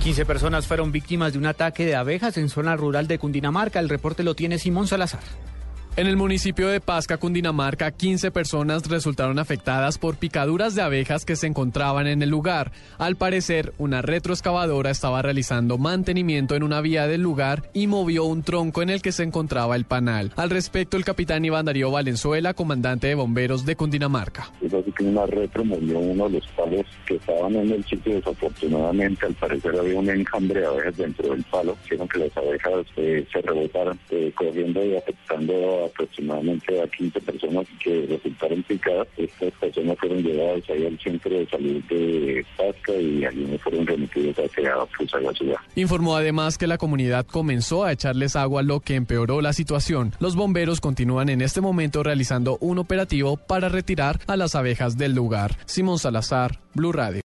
15 personas fueron víctimas de un ataque de abejas en zona rural de Cundinamarca. El reporte lo tiene Simón Salazar. En el municipio de Pasca, Cundinamarca, 15 personas resultaron afectadas por picaduras de abejas que se encontraban en el lugar. Al parecer, una retroexcavadora estaba realizando mantenimiento en una vía del lugar y movió un tronco en el que se encontraba el panal. Al respecto, el capitán Iván Darío Valenzuela, comandante de bomberos de Cundinamarca. Es así que una retro movió uno de los palos que estaban en el sitio. Desafortunadamente, al parecer había un enjambre de abejas dentro del palo, hicieron que las abejas eh, se rebotaran, eh, corriendo y afectando aproximadamente a 15 personas que resultaron picadas. Estas personas fueron llevadas ahí al centro de salud de Pasca y algunos fueron remitidos hacia la ciudad. Informó además que la comunidad comenzó a echarles agua, lo que empeoró la situación. Los bomberos continúan en este momento realizando un operativo para retirar a las abejas del lugar. Simón Salazar, Blue Radio.